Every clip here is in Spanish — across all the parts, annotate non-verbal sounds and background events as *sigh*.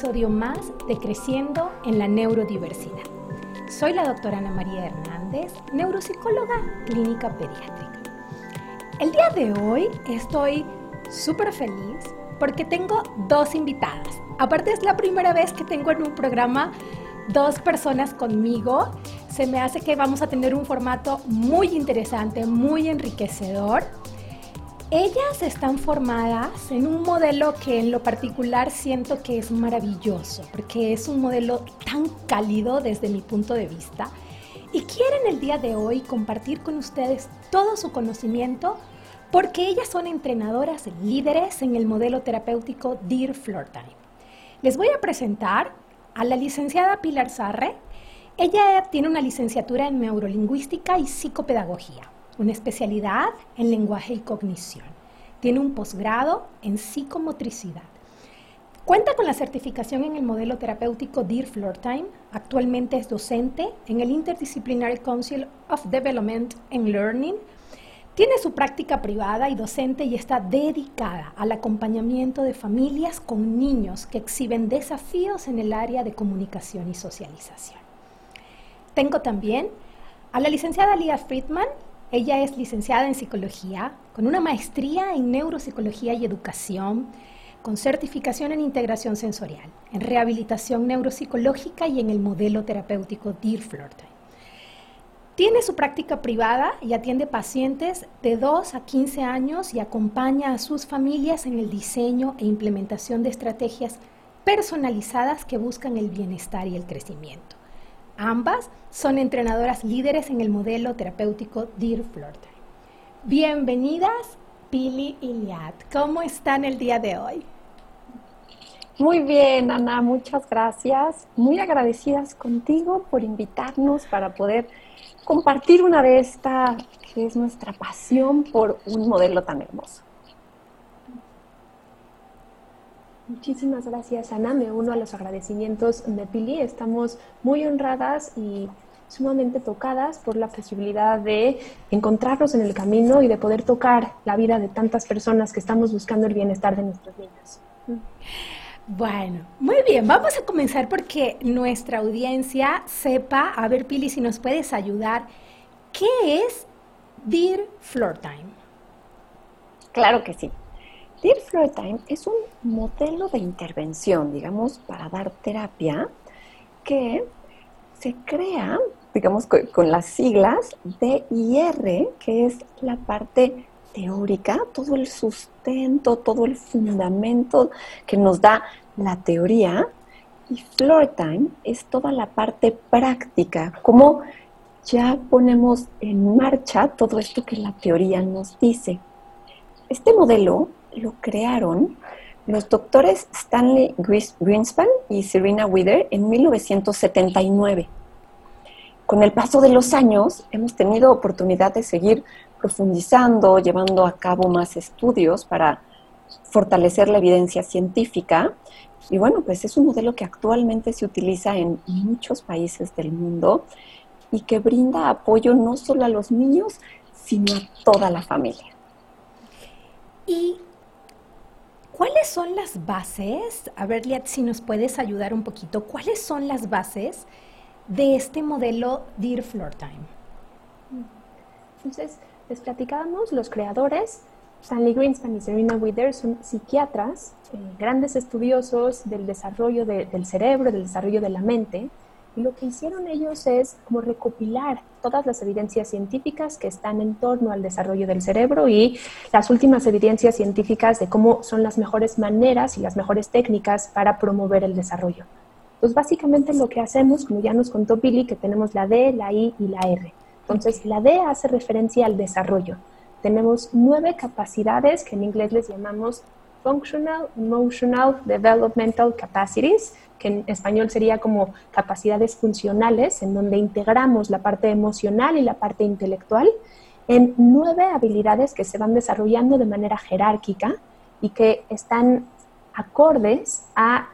Episodio más de Creciendo en la Neurodiversidad. Soy la doctora Ana María Hernández, neuropsicóloga clínica pediátrica. El día de hoy estoy súper feliz porque tengo dos invitadas. Aparte es la primera vez que tengo en un programa dos personas conmigo. Se me hace que vamos a tener un formato muy interesante, muy enriquecedor. Ellas están formadas en un modelo que en lo particular siento que es maravilloso, porque es un modelo tan cálido desde mi punto de vista. Y quieren el día de hoy compartir con ustedes todo su conocimiento porque ellas son entrenadoras líderes en el modelo terapéutico Dear Floor Time. Les voy a presentar a la licenciada Pilar Sarre. Ella tiene una licenciatura en neurolingüística y psicopedagogía una especialidad en lenguaje y cognición. Tiene un posgrado en psicomotricidad. Cuenta con la certificación en el modelo terapéutico Dear Floor Time. Actualmente es docente en el Interdisciplinary Council of Development and Learning. Tiene su práctica privada y docente y está dedicada al acompañamiento de familias con niños que exhiben desafíos en el área de comunicación y socialización. Tengo también a la licenciada Lia Friedman, ella es licenciada en psicología, con una maestría en neuropsicología y educación, con certificación en integración sensorial, en rehabilitación neuropsicológica y en el modelo terapéutico Dear Flirtime. Tiene su práctica privada y atiende pacientes de 2 a 15 años y acompaña a sus familias en el diseño e implementación de estrategias personalizadas que buscan el bienestar y el crecimiento. Ambas son entrenadoras líderes en el modelo terapéutico Dear Flirtime. Bienvenidas, Pili y Liat. ¿Cómo están el día de hoy? Muy bien, Ana, muchas gracias. Muy agradecidas contigo por invitarnos para poder compartir una vez esta que es nuestra pasión por un modelo tan hermoso. Muchísimas gracias, Ana. Me uno a los agradecimientos de Pili. Estamos muy honradas y sumamente tocadas por la posibilidad de encontrarnos en el camino y de poder tocar la vida de tantas personas que estamos buscando el bienestar de nuestros niños. Bueno, muy bien, vamos a comenzar porque nuestra audiencia sepa, a ver Pili, si nos puedes ayudar, ¿qué es Dear Floor Time? Claro que sí. Dear Floor Time es un modelo de intervención, digamos, para dar terapia que se crea, digamos, con, las siglas DIR, que es la parte teórica, todo el sustento, todo el fundamento que nos da la teoría. Y Floor Time es toda la parte práctica, como ya ponemos en marcha todo esto que la teoría nos dice. Este modelo lo crearon los doctores Stanley Greenspan y Serena Wither en 1979. Con el paso de los años hemos tenido oportunidad de seguir profundizando, llevando a cabo más estudios para fortalecer la evidencia científica. Y bueno, pues es un modelo que actualmente se utiliza en muchos países del mundo y que brinda apoyo no solo a los niños, sino a toda la familia. Y ¿Cuáles son las bases? A ver, Liat, si nos puedes ayudar un poquito. ¿Cuáles son las bases de este modelo Dear Floor Time? Entonces, les platicábamos, los creadores Stanley Greenspan y Serena Wither son psiquiatras, eh, grandes estudiosos del desarrollo del cerebro, del desarrollo de la mente, lo que hicieron ellos es como recopilar todas las evidencias científicas que están en torno al desarrollo del cerebro y las últimas evidencias científicas de cómo son las mejores maneras y las mejores técnicas para promover el desarrollo. Entonces, básicamente lo que hacemos, como ya nos contó Billy, que tenemos la D, la I y la R. Entonces, la D hace referencia al desarrollo. Tenemos nueve capacidades que en inglés les llamamos Functional, Emotional, Developmental Capacities, que en español sería como capacidades funcionales, en donde integramos la parte emocional y la parte intelectual en nueve habilidades que se van desarrollando de manera jerárquica y que están acordes a,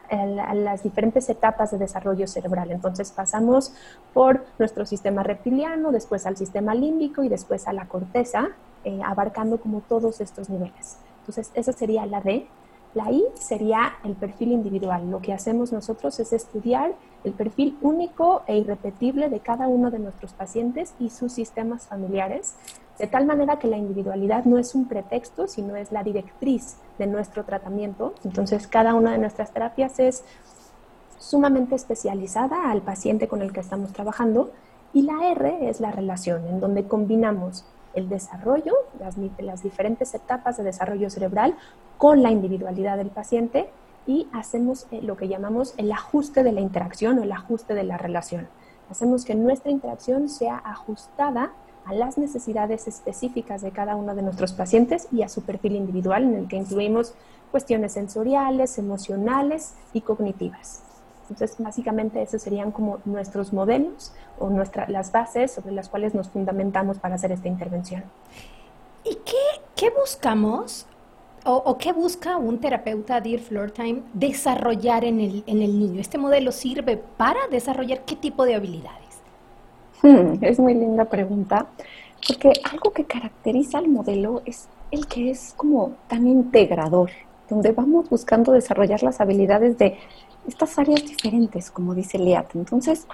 las diferentes etapas de desarrollo cerebral. Entonces pasamos por nuestro sistema reptiliano, después al sistema límbico y después a la corteza, eh, abarcando como todos estos niveles. Entonces esa sería la D. La I sería el perfil individual. Lo que hacemos nosotros es estudiar el perfil único e irrepetible de cada uno de nuestros pacientes y sus sistemas familiares, de tal manera que la individualidad no es un pretexto, sino es la directriz de nuestro tratamiento. Entonces, cada una de nuestras terapias es sumamente especializada al paciente con el que estamos trabajando y la R es la relación, en donde combinamos el desarrollo, las, las diferentes etapas de desarrollo cerebral con la individualidad del paciente y hacemos eh, lo que llamamos el ajuste de la interacción o el ajuste de la relación. Hacemos que nuestra interacción sea ajustada a las necesidades específicas de cada uno de nuestros pacientes y a su perfil individual en el que incluimos cuestiones sensoriales, emocionales y cognitivas. Entonces, básicamente, esos serían como nuestros modelos o nuestra, las bases sobre las cuales nos fundamentamos para hacer esta intervención. ¿Y qué, qué buscamos o, qué busca un terapeuta Dear Floor Time desarrollar en el, en el niño? ¿Este modelo sirve para desarrollar qué tipo de habilidades? Hmm, es muy linda pregunta, porque algo que caracteriza al modelo es el que es como tan integrador, donde vamos buscando desarrollar las habilidades de estas áreas diferentes, como dice Liat. Entonces,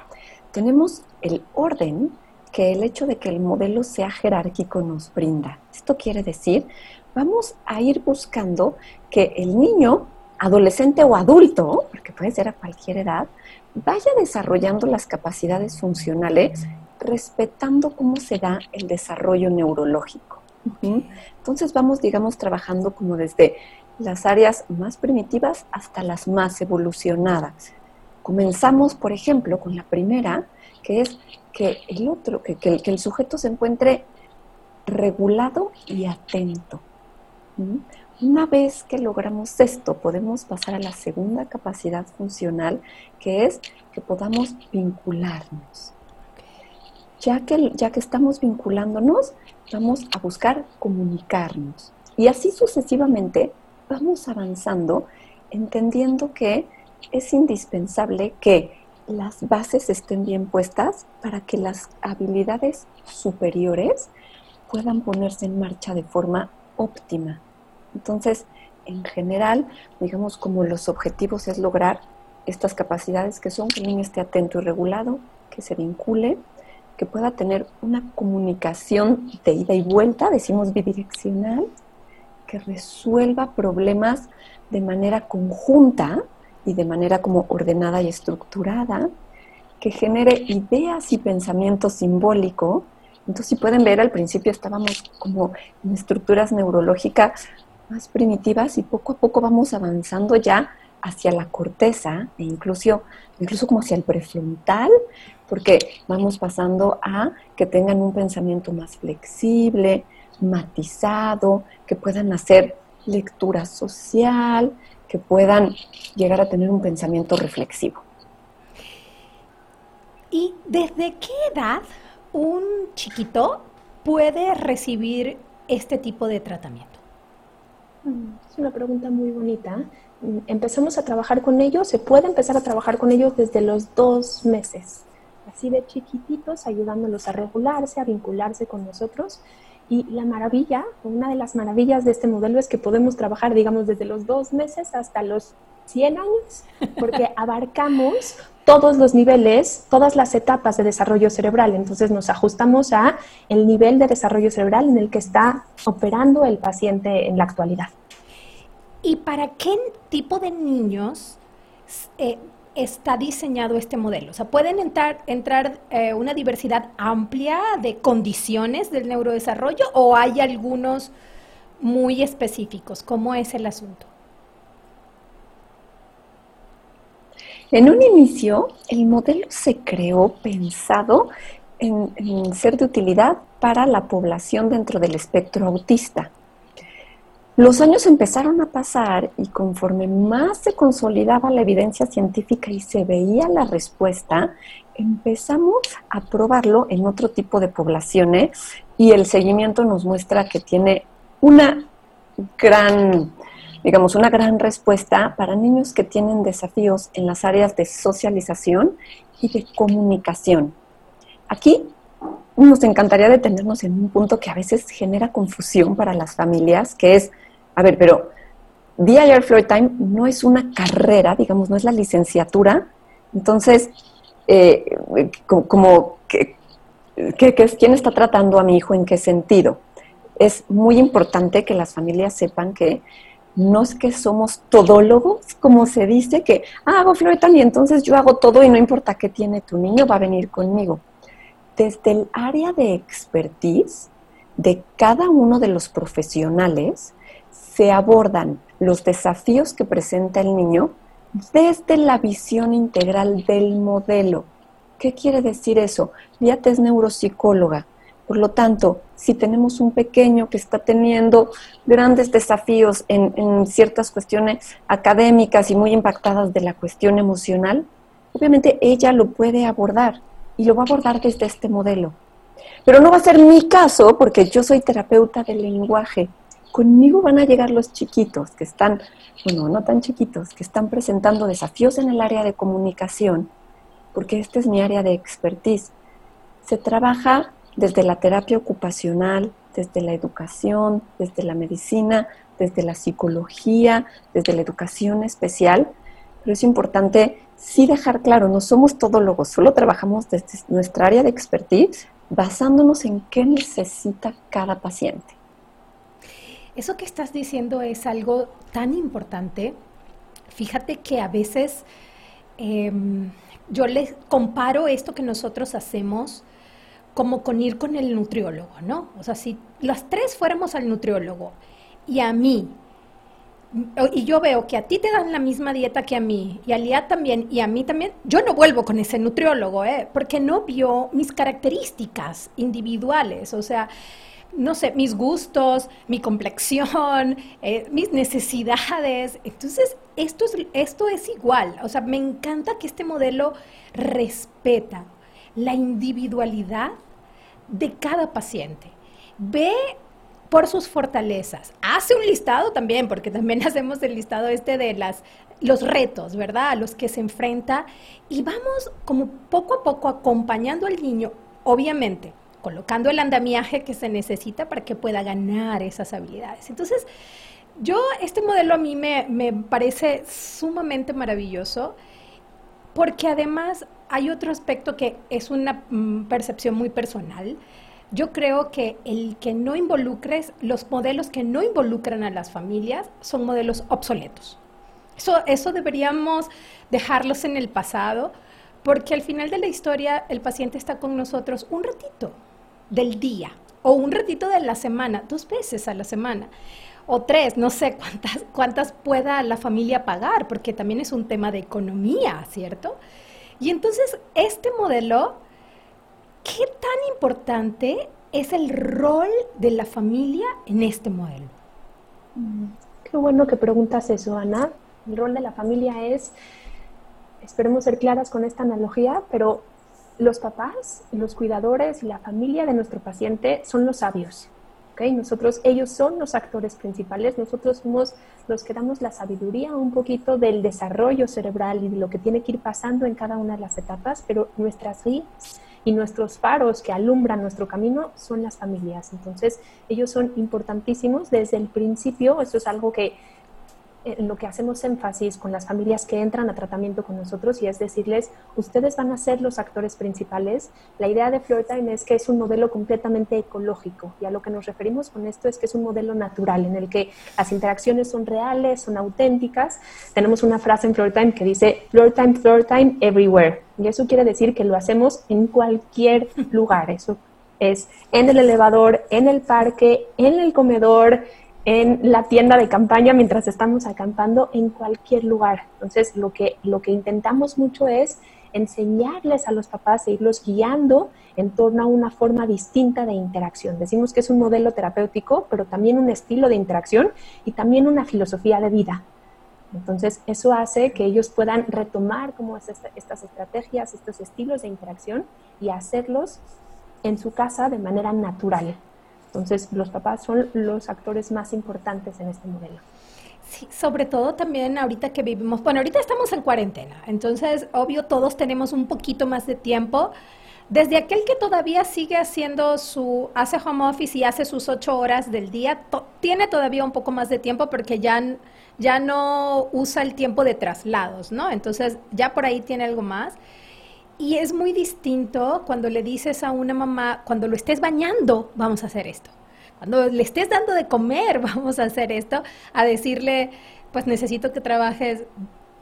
tenemos el orden que el hecho de que el modelo sea jerárquico nos brinda. Esto quiere decir vamos a ir buscando que el niño, adolescente o adulto, porque puede ser a cualquier edad, vaya desarrollando las capacidades funcionales respetando cómo se da el desarrollo neurológico. Entonces vamos, digamos, trabajando como desde las áreas más primitivas hasta las más evolucionadas. Comenzamos, por ejemplo, con la primera, que es que el otro, que, que el sujeto se encuentre regulado y atento. Una vez que logramos esto, podemos pasar a la segunda capacidad funcional, que es que podamos vincularnos. Ya que, ya que estamos vinculándonos, vamos a buscar comunicarnos. Y así sucesivamente vamos avanzando, entendiendo que es indispensable que las bases estén bien puestas para que las habilidades superiores puedan ponerse en marcha de forma óptima. Entonces, en general, digamos como los objetivos es lograr estas capacidades que son que el esté atento y regulado, que se vincule, que pueda tener una comunicación de ida y vuelta, decimos bidireccional, resuelva problemas de manera conjunta y de manera como ordenada y estructurada, que genere ideas y pensamiento simbólico. Entonces, si pueden ver, al principio estábamos como en estructuras neurológicas más primitivas y poco a poco vamos avanzando ya hacia la corteza e incluso, incluso como hacia el prefrontal, porque vamos pasando a que tengan un pensamiento más flexible, matizado, que puedan hacer lectura social, que puedan llegar a tener un pensamiento reflexivo. ¿Y desde qué edad un chiquito puede recibir este tipo de tratamiento? Mm, es una pregunta muy bonita. Mm, empezamos a trabajar con ellos, se puede empezar a trabajar con ellos desde los dos meses, así de chiquititos, ayudándolos a regularse, a vincularse con nosotros. Y la maravilla, una de las maravillas de este modelo es que podemos trabajar, digamos, desde los dos meses hasta los 100 años, porque *laughs* abarcamos todos los niveles, todas las etapas de desarrollo cerebral. Entonces nos ajustamos a el nivel de desarrollo cerebral en el que está operando el paciente en la actualidad. ¿Y para qué tipo de niños eh, está diseñado este modelo? O sea, ¿pueden entrar, eh, una diversidad amplia de condiciones del neurodesarrollo o hay algunos muy específicos? ¿Cómo es el asunto? En un inicio, el modelo se creó pensado en, ser de utilidad para la población dentro del espectro autista. Los años empezaron a pasar y conforme más se consolidaba la evidencia científica y se veía la respuesta, empezamos a probarlo en otro tipo de poblaciones y el seguimiento nos muestra que tiene una gran digamos, una gran respuesta para niños que tienen desafíos en las áreas de socialización y de comunicación. Aquí nos encantaría detenernos en un punto que a veces genera confusión para las familias, que es, a ver, pero DIR Floyd Time no es una carrera, digamos, no es la licenciatura, entonces, eh, como, que, ¿quién está tratando a mi hijo en qué sentido? Es muy importante que las familias sepan que no es que somos todólogos, como se dice, que ah, hago floretan y entonces yo hago todo y no importa qué tiene tu niño, va a venir conmigo. Desde el área de expertise de cada uno de los profesionales se abordan los desafíos que presenta el niño desde la visión integral del modelo. ¿Qué quiere decir eso? Fíjate, es neuropsicóloga. Por lo tanto, si tenemos un pequeño que está teniendo grandes desafíos en, ciertas cuestiones académicas y muy impactadas de la cuestión emocional, obviamente ella lo puede abordar y lo va a abordar desde este modelo. Pero no va a ser mi caso porque yo soy terapeuta del lenguaje. Conmigo van a llegar los chiquitos que están, bueno, no tan chiquitos, que están presentando desafíos en el área de comunicación, porque este es mi área de expertise. Se trabaja desde la terapia ocupacional, desde la educación, desde la medicina, desde la psicología, desde la educación especial, pero es importante sí dejar claro, no somos todólogos, solo trabajamos desde nuestra área de expertise basándonos en qué necesita cada paciente. Eso que estás diciendo es algo tan importante. Fíjate que a veces em, yo les comparo esto que nosotros hacemos como con ir con el nutriólogo, ¿no? O sea, si las tres fuéramos al nutriólogo y a mí, y yo veo que a ti te dan la misma dieta que a mí, y a Lía también, y a mí también, yo no vuelvo con ese nutriólogo, ¿eh? Porque no vio mis características individuales, o sea, no sé, mis gustos, mi complexión, *laughs* eh, mis necesidades. Entonces, esto es, esto es igual. O sea, me encanta que este modelo respeta la individualidad de cada paciente. Ve por sus fortalezas. Hace un listado también, porque también *laughs* hacemos el listado este de las, los retos, ¿verdad? A los que se enfrenta. Y vamos como poco a poco acompañando al niño, obviamente, colocando el andamiaje que se necesita para que pueda ganar esas habilidades. Entonces, yo, este modelo a mí me, me parece sumamente maravilloso porque además hay otro aspecto que es una mm, percepción muy personal. Yo creo que el que no involucres, los modelos que no involucran a las familias son modelos obsoletos. Eso, eso deberíamos dejarlos en el pasado, porque al final de la historia el paciente está con nosotros un ratito del día o un ratito de la semana, dos veces a la semana o tres, no sé cuántas, cuántas pueda la familia pagar, porque también es un tema de economía, ¿cierto? Y entonces, este modelo, ¿qué tan importante es el rol de la familia en este modelo? Mm, qué bueno que preguntas eso, Ana. El rol de la familia es, esperemos ser claras con esta analogía, pero los papás, los cuidadores y la familia de nuestro paciente son los sabios. Nosotros, ellos son los actores principales, nosotros somos los que damos la sabiduría un poquito del desarrollo cerebral y de lo que tiene que ir pasando en cada una de las etapas, pero nuestras guías y nuestros faros que alumbran nuestro camino son las familias. Entonces, ellos son importantísimos desde el principio, esto es algo que en lo que hacemos énfasis con las familias que entran a tratamiento con nosotros y es decirles, ustedes van a ser los actores principales. La idea de Floretime es que es un modelo completamente ecológico y a lo que nos referimos con esto es que es un modelo natural en el que las interacciones son reales, son auténticas. Tenemos una frase en Floretime que dice Floretime, Floretime, everywhere. Y eso quiere decir que lo hacemos en cualquier lugar. Eso es en el elevador, en el parque, en el comedor, en la tienda de campaña mientras estamos acampando en cualquier lugar. Entonces, lo que, lo que intentamos mucho es enseñarles a los papás e irlos guiando en torno a una forma distinta de interacción. Decimos que es un modelo terapéutico, pero también un estilo de interacción y también una filosofía de vida. Entonces, eso hace que ellos puedan retomar como estas estrategias, estos estilos de interacción y hacerlos en su casa de manera natural. Entonces, los papás son los actores más importantes en este modelo. Sí, sobre todo también ahorita que vivimos, bueno, ahorita estamos en cuarentena, entonces, obvio, todos tenemos un poquito más de tiempo. Desde aquel que todavía sigue haciendo su, hace home office y hace sus ocho horas del día, tiene todavía un poco más de tiempo porque ya, ya no usa el tiempo de traslados, ¿no? Entonces, ya por ahí tiene algo más. Y es muy distinto cuando le dices a una mamá, cuando lo estés bañando, vamos a hacer esto. Cuando le estés dando de comer, *laughs* vamos a hacer esto, a decirle, pues necesito que trabajes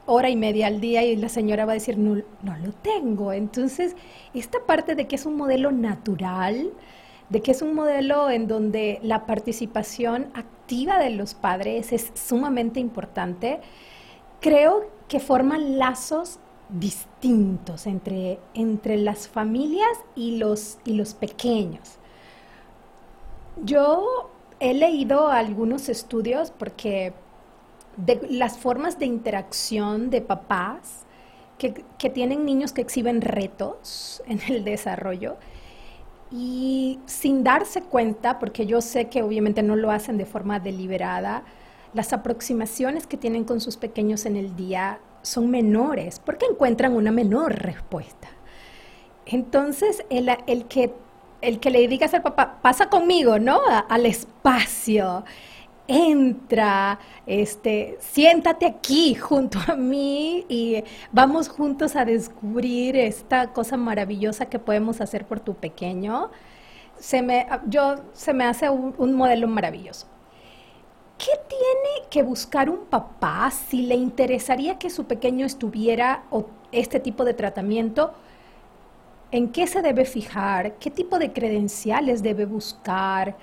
hora y media al día y la señora va a decir, no, no lo tengo. Entonces, esta parte de que es un modelo natural, de que es un modelo en donde la participación activa de los padres es sumamente importante, creo que forman lazos distintos entre, entre las familias y los, y los pequeños. Yo he leído algunos estudios porque de las formas de interacción de papás que, que, tienen niños que exhiben retos *laughs* en el desarrollo y sin darse cuenta, porque yo sé que obviamente no lo hacen de forma deliberada, las aproximaciones que tienen con sus pequeños en el día son menores porque encuentran una menor respuesta. Entonces, el, el que, el que le digas al papá, pasa conmigo, ¿no? al espacio, entra, este, siéntate aquí junto a mí y vamos juntos a descubrir esta cosa maravillosa que podemos hacer por tu pequeño. Se me, yo, se me hace un modelo maravilloso. ¿Qué tiene que buscar un papá si le interesaría que su pequeño estuviera este tipo de tratamiento? ¿En qué se debe fijar? ¿Qué tipo de credenciales debe buscar?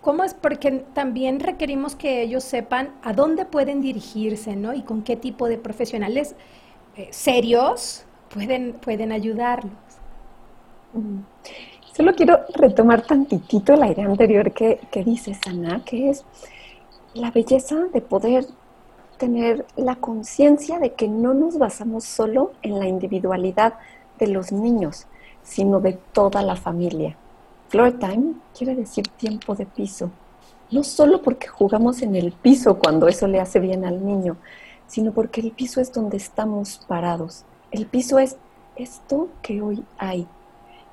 ¿Cómo es? Porque también requerimos que ellos sepan a dónde pueden dirigirse, ¿no? Y con qué tipo de profesionales eh, serios pueden, pueden ayudarlos. Solo quiero retomar tantitito la idea anterior que, que dices, Ana, que es la belleza de poder tener la conciencia de que no nos basamos solo en la individualidad de los niños, sino de toda la familia. Floor time quiere decir tiempo de piso, no solo porque jugamos en el piso cuando eso le hace bien al niño, sino porque el piso es donde estamos parados. El piso es esto que hoy hay,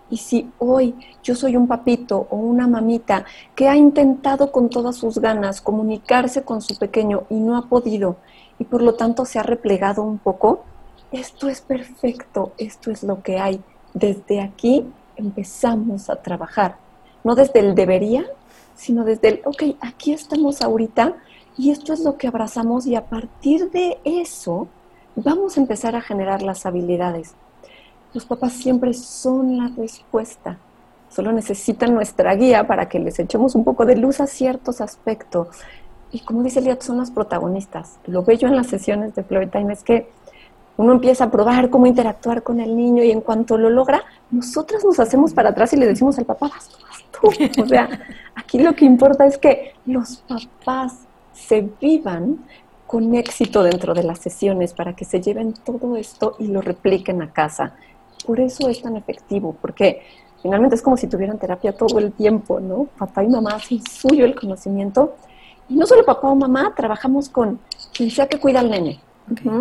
y si hoy yo soy un papito o una mamita que ha intentado con todas sus ganas comunicarse con su pequeño y no ha podido y por lo tanto se ha replegado un poco, esto es perfecto, esto es lo que hay. Desde aquí empezamos a trabajar, no desde el debería, sino desde el, ok, aquí estamos ahorita y esto es lo que abrazamos y a partir de eso vamos a empezar a generar las habilidades los papás siempre son la respuesta. Solo necesitan nuestra guía para que les echemos un poco de luz a ciertos aspectos. Y como dice Liat, son los protagonistas. Lo bello en las sesiones de Time es que uno empieza a probar cómo interactuar con el niño y en cuanto lo logra, nosotras nos hacemos para atrás y le decimos al papá, vas tú, vas tú. O sea, aquí lo que importa es que los papás se vivan con éxito dentro de las sesiones para que se lleven todo esto y lo repliquen a casa. Por eso es tan efectivo, porque finalmente es como si tuvieran terapia todo el tiempo, ¿no? Papá y mamá hacen suyo el conocimiento. Y no solo papá o mamá, trabajamos con quien sea que cuida al nene.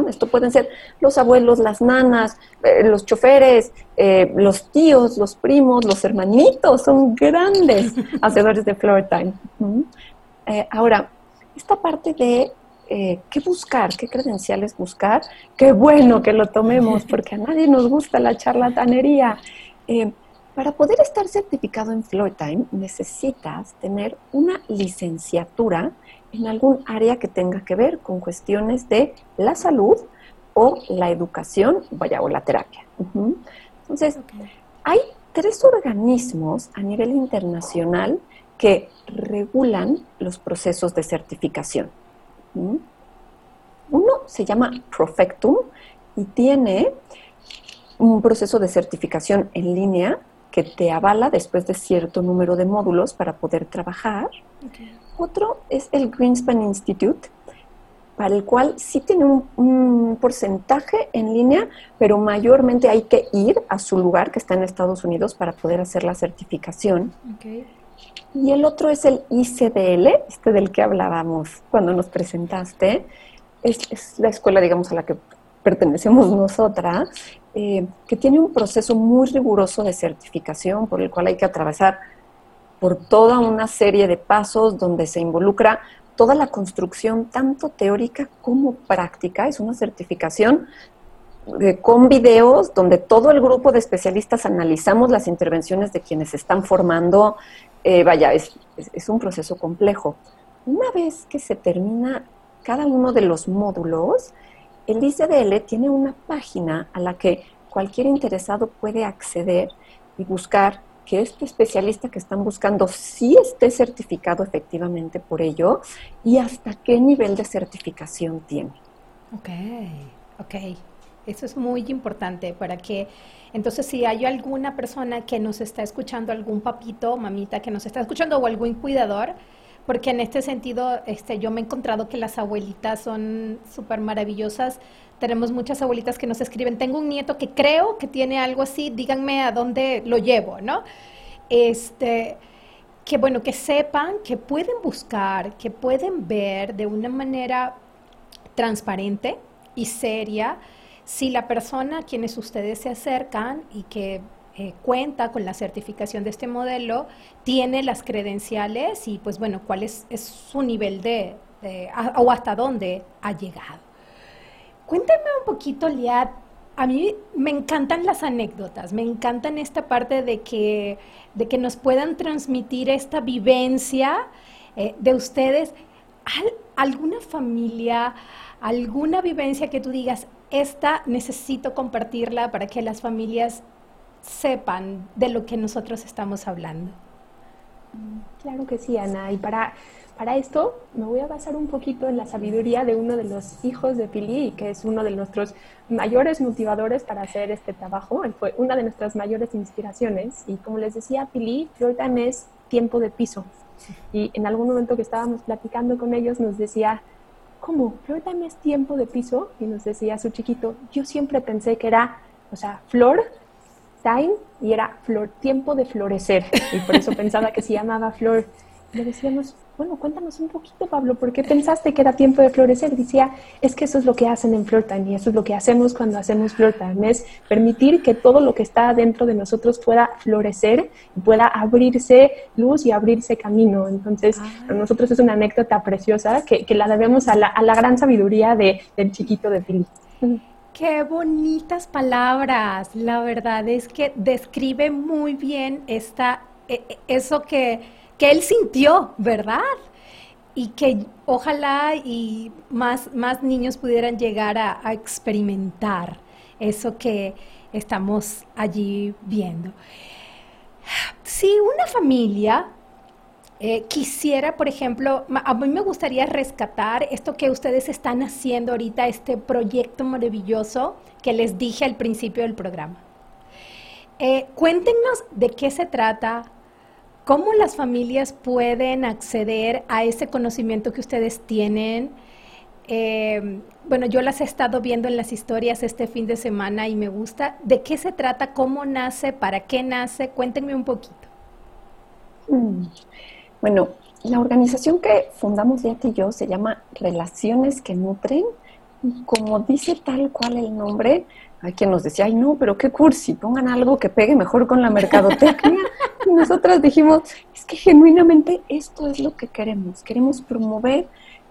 Esto pueden ser los abuelos, las nanas, eh, los choferes, eh, los tíos, los primos, los hermanitos, son grandes *laughs* hacedores de floor time. Eh, ahora, esta parte de eh, qué buscar, qué credenciales buscar. Qué bueno que lo tomemos, *laughs* porque a nadie nos gusta la charlatanería. Eh, para poder estar certificado en Time necesitas tener una licenciatura en algún área que tenga que ver con cuestiones de la salud o la educación, vaya, o la terapia. Entonces, hay tres organismos a nivel internacional que regulan los procesos de certificación. Uno se llama Profectum y tiene un proceso de certificación en línea que te avala después de cierto número de módulos para poder trabajar. Otro es el Greenspan Institute, para el cual sí tiene un, porcentaje en línea, pero mayormente hay que ir a su lugar, que está en Estados Unidos, para poder hacer la certificación. Y el otro es el ICDL, este del que hablábamos cuando nos presentaste. Es, la escuela, digamos, a la que pertenecemos nosotras, eh, que tiene un proceso muy riguroso de certificación por el cual hay que atravesar por toda una serie de pasos donde se involucra toda la construcción, tanto teórica como práctica. Es una certificación eh, con videos donde todo el grupo de especialistas analizamos las intervenciones de quienes están formando, eh, vaya, es, un proceso complejo. Una vez que se termina cada uno de los módulos, el ICDL tiene una página a la que cualquier interesado puede acceder y buscar que este especialista que están buscando sí esté certificado efectivamente por ello y hasta qué nivel de certificación tiene. Ok, ok. Eso es muy importante para que entonces, si hay alguna persona que nos está escuchando, algún papito, mamita que nos está escuchando o algún cuidador, porque en este sentido este, yo me he encontrado que las abuelitas son súper maravillosas. Tenemos muchas abuelitas que nos escriben, tengo un nieto que creo que tiene algo así, díganme a dónde lo llevo, ¿no? Este, que bueno, que sepan que pueden buscar, que pueden ver de una manera transparente y seria si la persona a quienes ustedes se acercan y que eh, cuenta con la certificación de este modelo, tiene las credenciales y pues bueno, cuál es, su nivel de, o hasta dónde ha llegado. Cuéntame un poquito, Liat, a mí me encantan las anécdotas, me encantan esta parte de que, de que nos puedan transmitir esta vivencia eh, de ustedes. ¿Alguna familia, alguna vivencia que tú digas, esta necesito compartirla para que las familias sepan de lo que nosotros estamos hablando. Claro que sí, Ana. Y para, para esto me voy a basar un poquito en la sabiduría de uno de los hijos de Pili, que es uno de nuestros mayores motivadores para hacer este trabajo. Él fue una de nuestras mayores inspiraciones. Y como les decía, Pili, Time es tiempo de piso. Y en algún momento que estábamos platicando con ellos nos decía, ¿cómo? Flor Time es tiempo de piso. Y nos decía su chiquito, yo siempre pensé que era, o sea, flor, time, y era flor, tiempo de florecer. Y por eso pensaba que se llamaba flor. Le decíamos, bueno, cuéntanos un poquito, Pablo, ¿por qué pensaste que era tiempo de florecer? Decía, es que eso es lo que hacen en Floor Time y eso es lo que hacemos cuando hacemos Floor Time, es permitir que todo lo que está dentro de nosotros pueda florecer y pueda abrirse luz y abrirse camino. Entonces, para nosotros es una anécdota preciosa que, la debemos a la, a la gran sabiduría de, del chiquito de Pili. Qué bonitas palabras. La verdad es que describe muy bien esta, e, e, eso que que él sintió, ¿verdad? Y que ojalá y más, más niños pudieran llegar a, experimentar eso que estamos allí viendo. Si una familia eh, quisiera, por ejemplo, a mí me gustaría rescatar esto que ustedes están haciendo ahorita, este proyecto maravilloso que les dije al principio del programa. Eh, cuéntenos de qué se trata, ¿Cómo las familias pueden acceder a ese conocimiento que ustedes tienen? Eh, bueno, yo las he estado viendo en las historias este fin de semana y me gusta. ¿De qué se trata? ¿Cómo nace? ¿Para qué nace? Cuéntenme un poquito. Mm. Bueno, la organización que fundamos Yati y yo se llama Relaciones que Nutren. Como dice tal cual el nombre, hay quien nos decía, ay no, pero qué cursi, pongan algo que pegue mejor con la mercadotecnia. y nosotras dijimos, es que genuinamente esto es lo que queremos. Queremos promover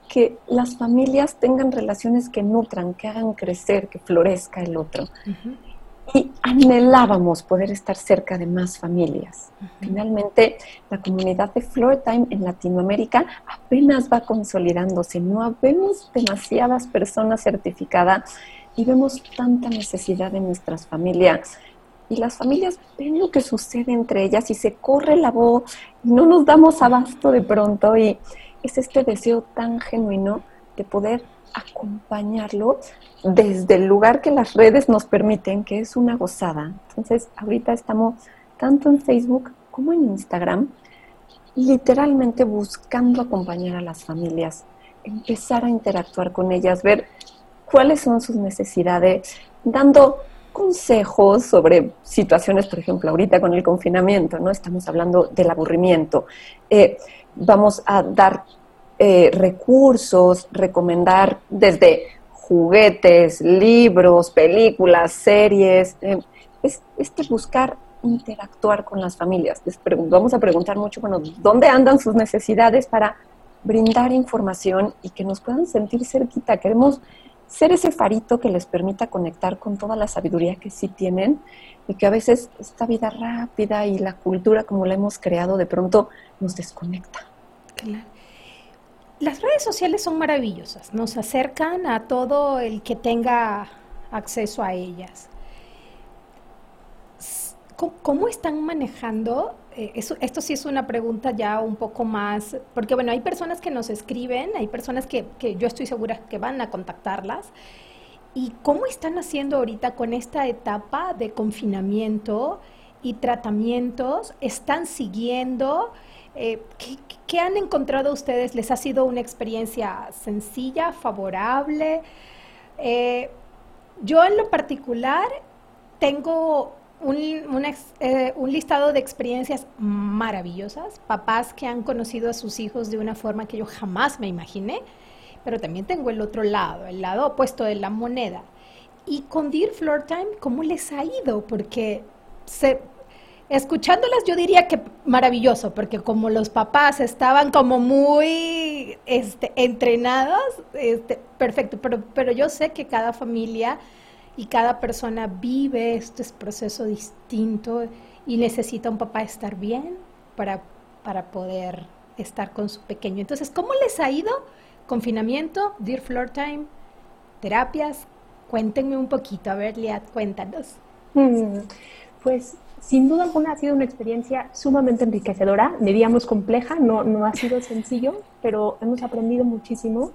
que las familias tengan relaciones que nutran, que hagan crecer, que florezca el otro. Y anhelábamos poder estar cerca de más familias. Finalmente, la comunidad de Floor Time en Latinoamérica apenas va consolidándose. No vemos demasiadas personas certificadas y vemos tanta necesidad en nuestras familias. Y las familias ven lo que sucede entre ellas y se corre la voz, no nos damos abasto de pronto y es este deseo tan genuino de poder acompañarlo desde el lugar que las redes nos permiten, que es una gozada. Entonces, ahorita estamos tanto en Facebook como en Instagram, literalmente buscando acompañar a las familias, empezar a interactuar con ellas, ver cuáles son sus necesidades, dando consejos sobre situaciones, por ejemplo, ahorita con el confinamiento, ¿no? Estamos hablando del aburrimiento. Eh, vamos a dar eh, recursos, recomendar desde juguetes, libros, películas, series. Eh, es este buscar interactuar con las familias. Les vamos a preguntar mucho, bueno, ¿dónde andan sus necesidades para brindar información y que nos puedan sentir cerquita? Queremos ser ese farito que les permita conectar con toda la sabiduría que sí tienen y que a veces esta vida rápida y la cultura como la hemos creado de pronto nos desconecta. Las redes sociales son maravillosas, nos acercan a todo el que tenga acceso a ellas. ¿Cómo, están manejando? Eh, esto sí es una pregunta ya un poco más, porque bueno, hay personas que nos escriben, hay personas que, que yo estoy segura que van a contactarlas. ¿Y cómo están haciendo ahorita con esta etapa de confinamiento y tratamientos? ¿Están siguiendo? Eh, ¿qué, han encontrado ustedes? ¿Les ha sido una experiencia sencilla, favorable? Eh, yo en lo particular tengo eh, un, listado de experiencias maravillosas, papás que han conocido a sus hijos de una forma que yo jamás me imaginé, pero también tengo el otro lado, el lado opuesto de la moneda. Y con Dear Floor Time, ¿cómo les ha ido? Porque escuchándolas yo diría que maravilloso, porque como los papás estaban como muy este, entrenados, este, perfecto, pero, pero yo sé que cada familia y cada persona vive este proceso distinto y necesita un papá estar bien para, para poder estar con su pequeño. Entonces, ¿cómo les ha ido? Confinamiento, Dear Floor Time, terapias. Cuéntenme un poquito, a ver, Liat, cuéntanos. Mm, pues sin duda alguna ha sido una experiencia sumamente enriquecedora, diríamos compleja, no, no ha sido sencillo, pero hemos aprendido muchísimo.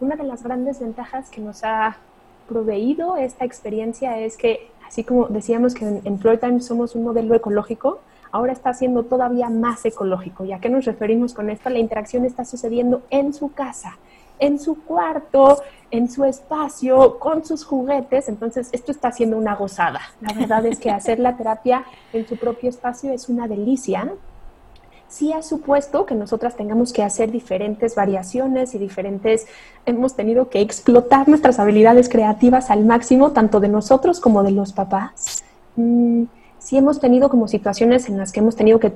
Una de las grandes ventajas que nos ha proveído esta experiencia es que, así como decíamos que en, en Time somos un modelo ecológico, ahora está siendo todavía más ecológico. ¿Y a qué nos referimos con esto? La interacción está sucediendo en su casa, en su cuarto, en su espacio, con sus juguetes. Entonces, esto está siendo una gozada. La verdad es que hacer la terapia en su propio espacio es una delicia sí ha supuesto que nosotras tengamos que hacer diferentes variaciones y diferentes, hemos tenido que explotar nuestras habilidades creativas al máximo, tanto de nosotros como de los papás. Mm, sí hemos tenido como situaciones en las que hemos tenido que,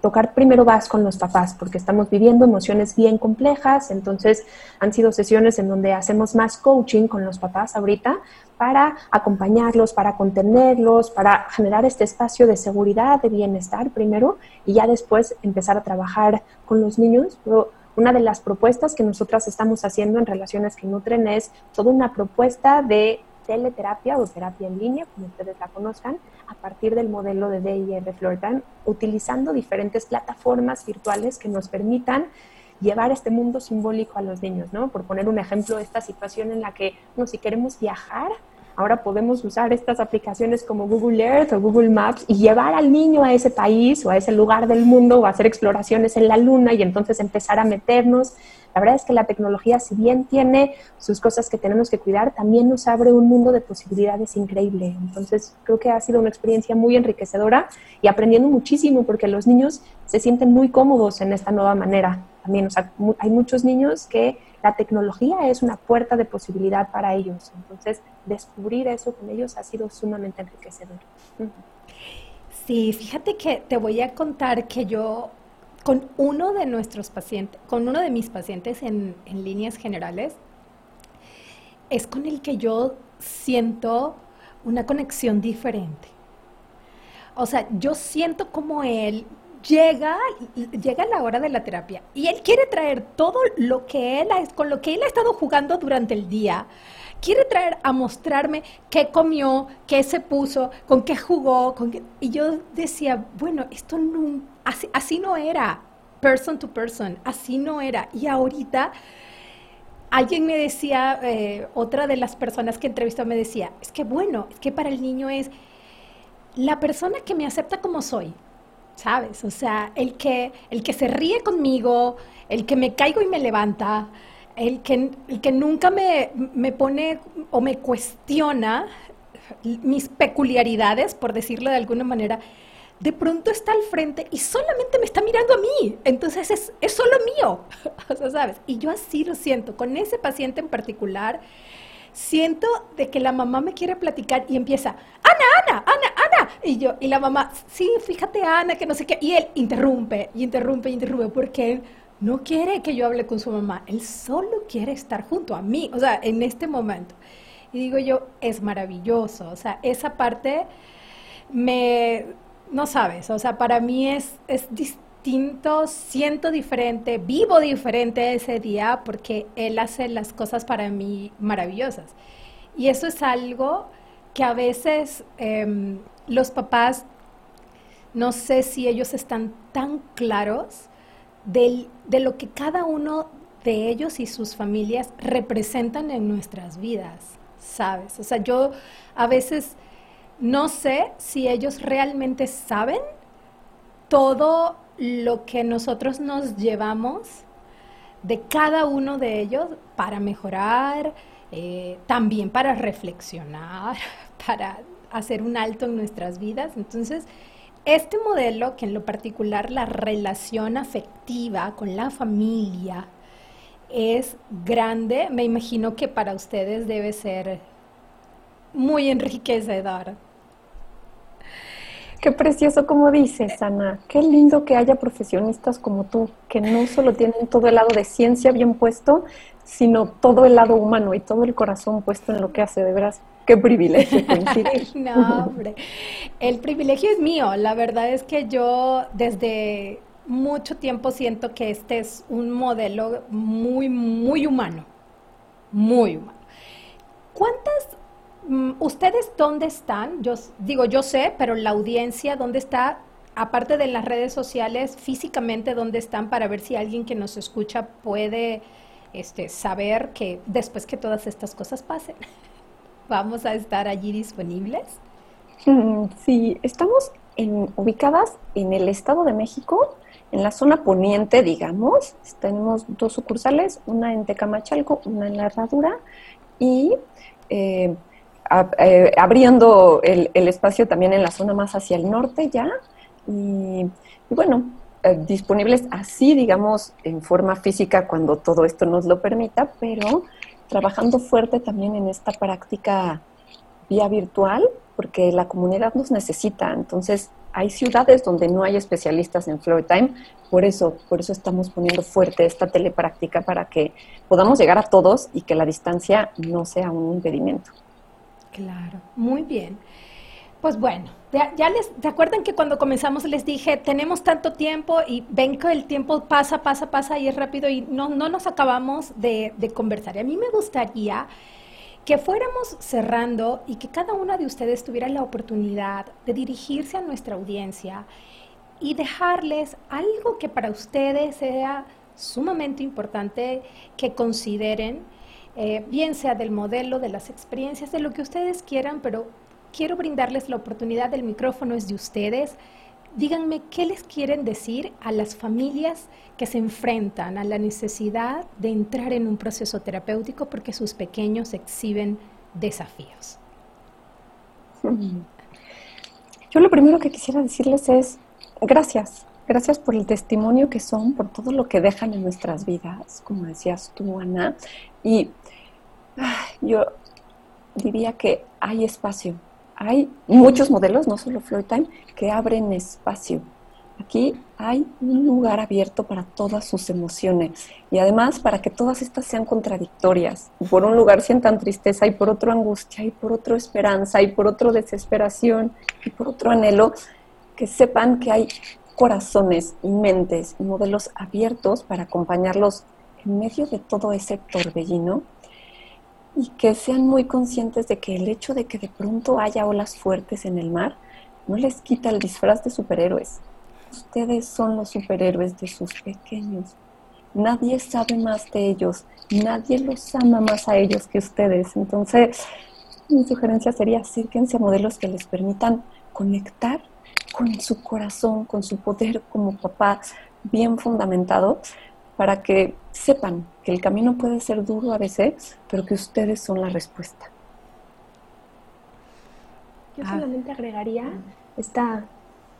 tocar primero vas con los papás, porque estamos viviendo emociones bien complejas, entonces han sido sesiones en donde hacemos más coaching con los papás ahorita para acompañarlos, para contenerlos, para generar este espacio de seguridad, de bienestar primero, y ya después empezar a trabajar con los niños. Una de las propuestas que nosotras estamos haciendo en Relaciones que Nutren es toda una propuesta de teleterapia o terapia en línea, como ustedes la conozcan, a partir del modelo de DIR Florida, utilizando diferentes plataformas virtuales que nos permitan llevar este mundo simbólico a los niños, ¿no? Por poner un ejemplo, esta situación en la que, no, si queremos viajar, ahora podemos usar estas aplicaciones como Google Earth o Google Maps y llevar al niño a ese país o a ese lugar del mundo o hacer exploraciones en la luna y entonces empezar a meternos la verdad es que la tecnología, si bien tiene sus cosas que tenemos que cuidar, también nos abre un mundo de posibilidades increíble. Entonces, creo que ha sido una experiencia muy enriquecedora y aprendiendo muchísimo porque los niños se sienten muy cómodos en esta nueva manera. También, hay muchos niños que la tecnología es una puerta de posibilidad para ellos. Entonces, descubrir eso con ellos ha sido sumamente enriquecedor. Sí, fíjate que te voy a contar que yo con uno de nuestros pacientes, con uno de mis pacientes en, en líneas generales, es con el que yo siento una conexión diferente. O sea, yo siento como él llega, llega la hora de la terapia y él quiere traer todo lo que él ha, con lo que él ha estado jugando durante el día. Quiere traer a mostrarme qué comió, qué se puso, con qué jugó, con y yo decía, bueno, esto no, así, así no era, person to person, así no era. Y ahorita alguien me decía, eh, otra de las personas que entrevistó me decía, es que bueno, es que para el niño es la persona que me acepta como soy, ¿sabes? O sea, el que, el que se ríe conmigo, el que me caigo y me levanta, el que, el que nunca me, me pone o me cuestiona mis peculiaridades, por decirlo de alguna manera, de pronto está al frente y solamente me está mirando a mí. Entonces es, es solo mío. *laughs* o sea, ¿sabes? Y yo así lo siento. Con ese paciente en particular, siento de que la mamá me quiere platicar y empieza, Ana, Ana, Ana, Y yo, y la mamá, sí, fíjate, Ana, que no sé qué. Y él interrumpe, y interrumpe, y interrumpe, porque él no quiere que yo hable con su mamá. Él solo quiere estar junto a mí, o sea, en este momento. Y digo yo, es maravilloso. O sea, esa parte me no sabes, o sea, para mí es, es distinto, siento diferente, vivo diferente ese día porque él hace las cosas para mí maravillosas. Y eso es algo que a veces em, los papás, no sé si ellos están tan claros de lo que cada uno de ellos y sus familias representan en nuestras vidas, ¿sabes? O sea, yo a veces no sé si ellos realmente saben todo lo que nosotros nos llevamos de cada uno de ellos para mejorar, eh, también para reflexionar, *laughs* para hacer un alto en nuestras vidas. Entonces, este modelo, que en lo particular la relación afectiva con la familia es grande, me imagino que para ustedes debe ser muy enriquecedor. Qué precioso como dices, Ana. Qué lindo que haya profesionistas como tú, que no solo tienen todo el lado de ciencia bien puesto, sino todo el lado humano y todo el corazón puesto en lo que hace. De veras, qué privilegio coincidir. *laughs* no, hombre. El privilegio es mío. La verdad es que yo desde mucho tiempo siento que este es un modelo muy, muy humano. Muy humano. ¿Cuántas Mm, ¿Ustedes dónde están? Yo digo, yo sé, pero la audiencia, ¿dónde está? Aparte de las redes sociales, físicamente, ¿dónde están para ver si alguien que nos escucha puede este, saber que después que todas estas cosas pasen, vamos a estar allí disponibles? Mm, sí, estamos en, ubicadas en el Estado de México, en la zona poniente, digamos. Tenemos dos sucursales, una en Tecamachalco, una en La Herradura y eh, eh, abriendo el, espacio también en la zona más hacia el norte ya. Y, bueno, eh, disponibles así, digamos, en forma física cuando todo esto nos lo permita, pero trabajando fuerte también en esta práctica vía virtual, porque la comunidad nos necesita. Entonces, hay ciudades donde no hay especialistas en Flow Time, por eso, por eso estamos poniendo fuerte esta telepráctica para que podamos llegar a todos y que la distancia no sea un impedimento. Claro, muy bien. Pues bueno, ya, les, ¿te acuerdan que cuando comenzamos les dije, tenemos tanto tiempo y ven que el tiempo pasa, pasa, pasa y es rápido y no, no nos acabamos de, de conversar? Y a mí me gustaría que fuéramos cerrando y que cada una de ustedes tuviera la oportunidad de dirigirse a nuestra audiencia y dejarles algo que para ustedes sea sumamente importante que consideren eh, bien sea del modelo, de las experiencias, de lo que ustedes quieran, pero quiero brindarles la oportunidad, del micrófono es de ustedes. Díganme qué les quieren decir a las familias que se enfrentan a la necesidad de entrar en un proceso terapéutico porque sus pequeños exhiben desafíos. Yo lo primero que quisiera decirles es gracias, gracias por el testimonio que son, por todo lo que dejan en nuestras vidas, como decías tú, Ana. Y yo diría que hay espacio. Hay muchos modelos, no solo Time, que abren espacio Aquí hay un lugar abierto para todas sus emociones y además para que todas estas sean contradictorias. Por un lugar sientan tristeza y por otro angustia y por otro esperanza y por otro desesperación y por otro anhelo, que sepan que hay corazones y mentes y modelos abiertos para acompañarlos en medio de todo ese torbellino y que sean muy conscientes de que el hecho de que de pronto haya olas fuertes en el mar no les quita el disfraz de superhéroes. Ustedes son los superhéroes de sus pequeños. Nadie sabe más de ellos, nadie los ama más a ellos que ustedes. Entonces, mi sugerencia sería acérquense a modelos que les permitan conectar con su corazón, con su poder como papá bien fundamentado para que sepan que el camino puede ser duro a veces, pero que ustedes son la respuesta. Yo ah. solamente agregaría esta,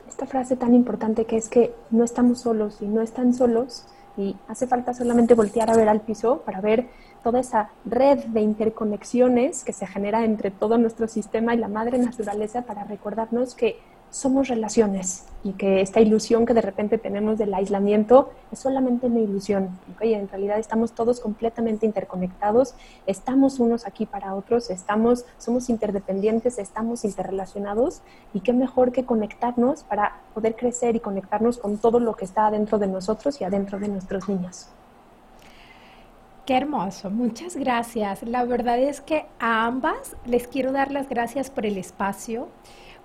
esta frase tan importante que es que no estamos solos y no están solos y hace falta solamente voltear a ver al piso para ver toda esa red de interconexiones que se genera entre todo nuestro sistema y la madre naturaleza para recordarnos que somos relaciones y que esta ilusión que de repente tenemos del aislamiento es solamente una ilusión. ¿okay? En realidad estamos todos completamente interconectados, estamos unos aquí para otros, estamos, somos interdependientes, estamos interrelacionados y qué mejor que conectarnos para poder crecer y conectarnos con todo lo que está adentro de nosotros y adentro de nuestros niños. Qué hermoso, muchas gracias. La verdad es que a ambas les quiero dar las gracias por el espacio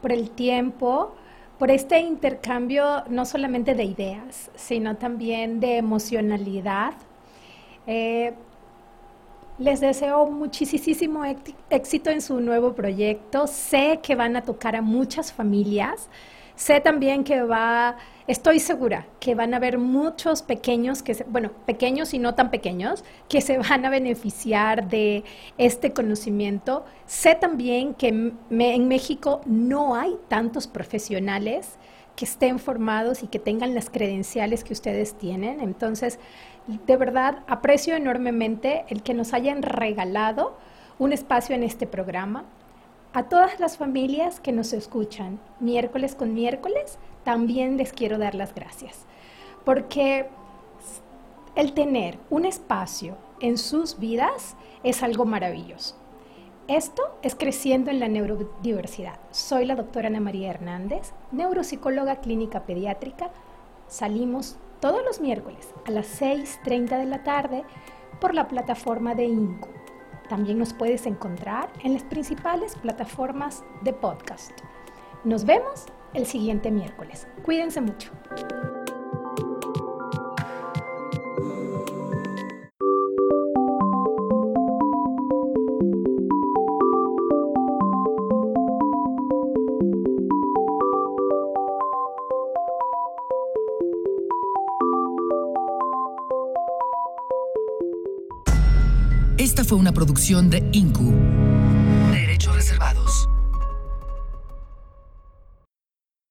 por el tiempo, por este intercambio no solamente de ideas, sino también de emocionalidad. Eh, les deseo muchísimo éxito en su nuevo proyecto. Sé que van a tocar a muchas familias. Sé también que va, estoy segura que van a haber muchos pequeños, que bueno, pequeños y no tan pequeños, que se van a beneficiar de este conocimiento. Sé también que en México no hay tantos profesionales que estén formados y que tengan las credenciales que ustedes tienen. Entonces, de verdad, aprecio enormemente el que nos hayan regalado un espacio en este programa. A todas las familias que nos escuchan miércoles con miércoles, también les quiero dar las gracias, porque el tener un espacio en sus vidas es algo maravilloso. Esto es Creciendo en la Neurodiversidad. Soy la doctora Ana María Hernández, neuropsicóloga clínica pediátrica. Salimos todos los miércoles a las 6.30 de la tarde por la plataforma de INCO también nos puedes encontrar en las principales plataformas de podcast. Nos vemos el siguiente miércoles. Cuídense mucho. Una producción de INCU. Derechos reservados.